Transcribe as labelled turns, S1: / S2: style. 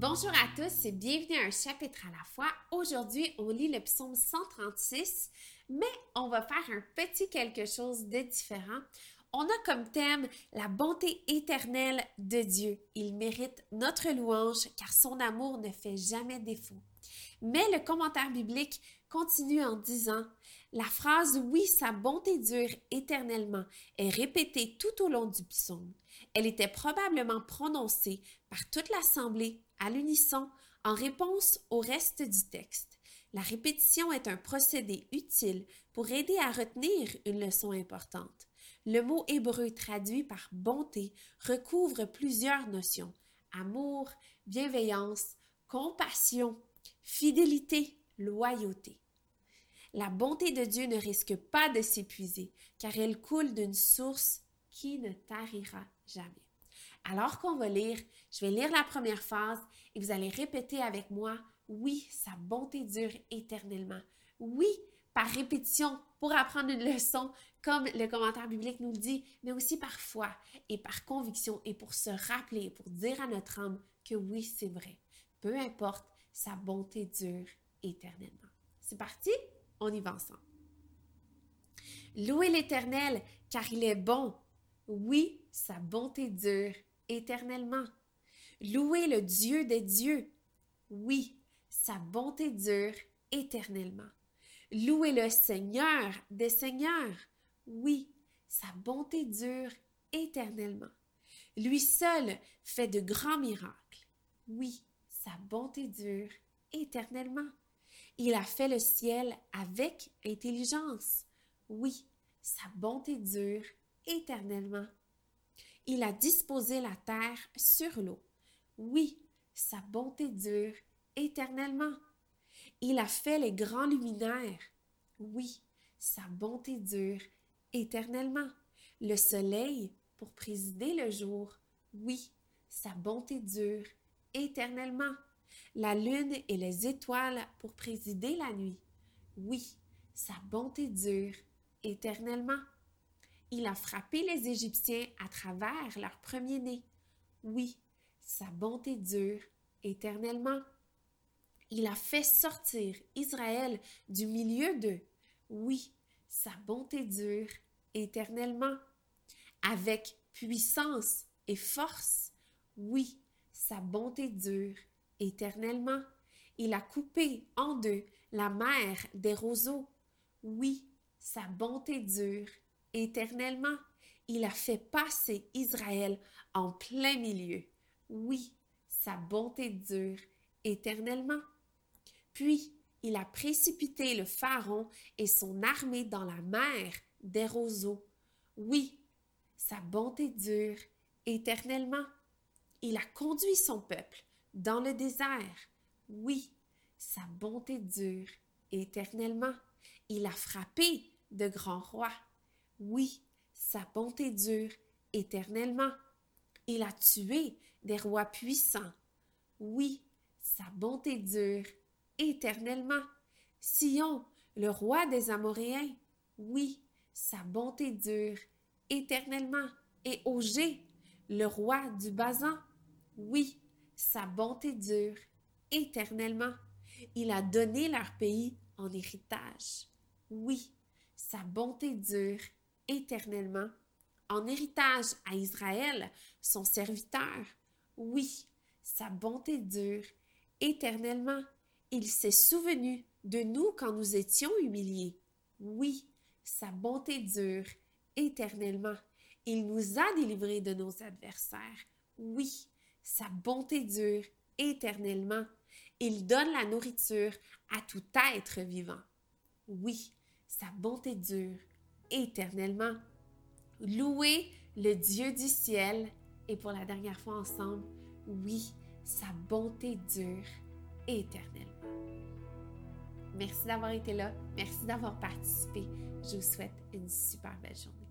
S1: Bonjour à tous et bienvenue à un chapitre à la fois. Aujourd'hui, on lit le psaume 136, mais on va faire un petit quelque chose de différent. On a comme thème la bonté éternelle de Dieu. Il mérite notre louange car son amour ne fait jamais défaut. Mais le commentaire biblique continue en disant La phrase Oui, sa bonté dure éternellement est répétée tout au long du psaume. Elle était probablement prononcée par toute l'assemblée à l'unisson en réponse au reste du texte. La répétition est un procédé utile pour aider à retenir une leçon importante. Le mot hébreu traduit par bonté recouvre plusieurs notions amour, bienveillance, compassion, fidélité, loyauté. La bonté de Dieu ne risque pas de s'épuiser, car elle coule d'une source qui ne tarira jamais. Alors qu'on va lire, je vais lire la première phrase et vous allez répéter avec moi, oui, sa bonté dure éternellement. Oui, par répétition pour apprendre une leçon, comme le commentaire biblique nous le dit, mais aussi par foi et par conviction et pour se rappeler, pour dire à notre âme que oui, c'est vrai. Peu importe, sa bonté dure éternellement. C'est parti, on y va ensemble. Louez l'Éternel, car il est bon. Oui, sa bonté dure éternellement. Louez le Dieu des dieux. Oui, sa bonté dure éternellement. Louez le Seigneur des seigneurs. Oui, sa bonté dure éternellement. Lui seul fait de grands miracles. Oui, sa bonté dure éternellement. Il a fait le ciel avec intelligence. Oui, sa bonté dure éternellement. Il a disposé la terre sur l'eau. Oui, sa bonté dure éternellement. Il a fait les grands luminaires. Oui, sa bonté dure éternellement. Le soleil pour présider le jour. Oui, sa bonté dure éternellement. La lune et les étoiles pour présider la nuit. Oui, sa bonté dure éternellement. Il a frappé les Égyptiens à travers leur premier-né. Oui, sa bonté dure éternellement. Il a fait sortir Israël du milieu d'eux. Oui, sa bonté dure éternellement. Avec puissance et force. Oui, sa bonté dure éternellement. Il a coupé en deux la mer des roseaux. Oui, sa bonté dure éternellement. Il a fait passer Israël en plein milieu. Oui, sa bonté dure éternellement. Puis il a précipité le Pharaon et son armée dans la mer des roseaux. Oui, sa bonté dure éternellement. Il a conduit son peuple dans le désert. Oui, sa bonté dure éternellement. Il a frappé de grands rois. Oui, sa bonté dure éternellement. Il a tué des rois puissants. Oui, sa bonté dure éternellement. Sion, le roi des Amoréens. Oui, sa bonté dure éternellement. Et Ogé, le roi du Bazan. Oui, sa bonté dure éternellement. Il a donné leur pays en héritage. Oui, sa bonté dure éternellement en héritage à Israël, son serviteur. Oui, sa bonté dure éternellement. Il s'est souvenu de nous quand nous étions humiliés. Oui, sa bonté dure éternellement. Il nous a délivrés de nos adversaires. Oui, sa bonté dure éternellement. Il donne la nourriture à tout être vivant. Oui, sa bonté dure éternellement. Louez le Dieu du ciel et pour la dernière fois ensemble, oui, sa bonté dure éternellement. Merci d'avoir été là, merci d'avoir participé. Je vous souhaite une super belle journée.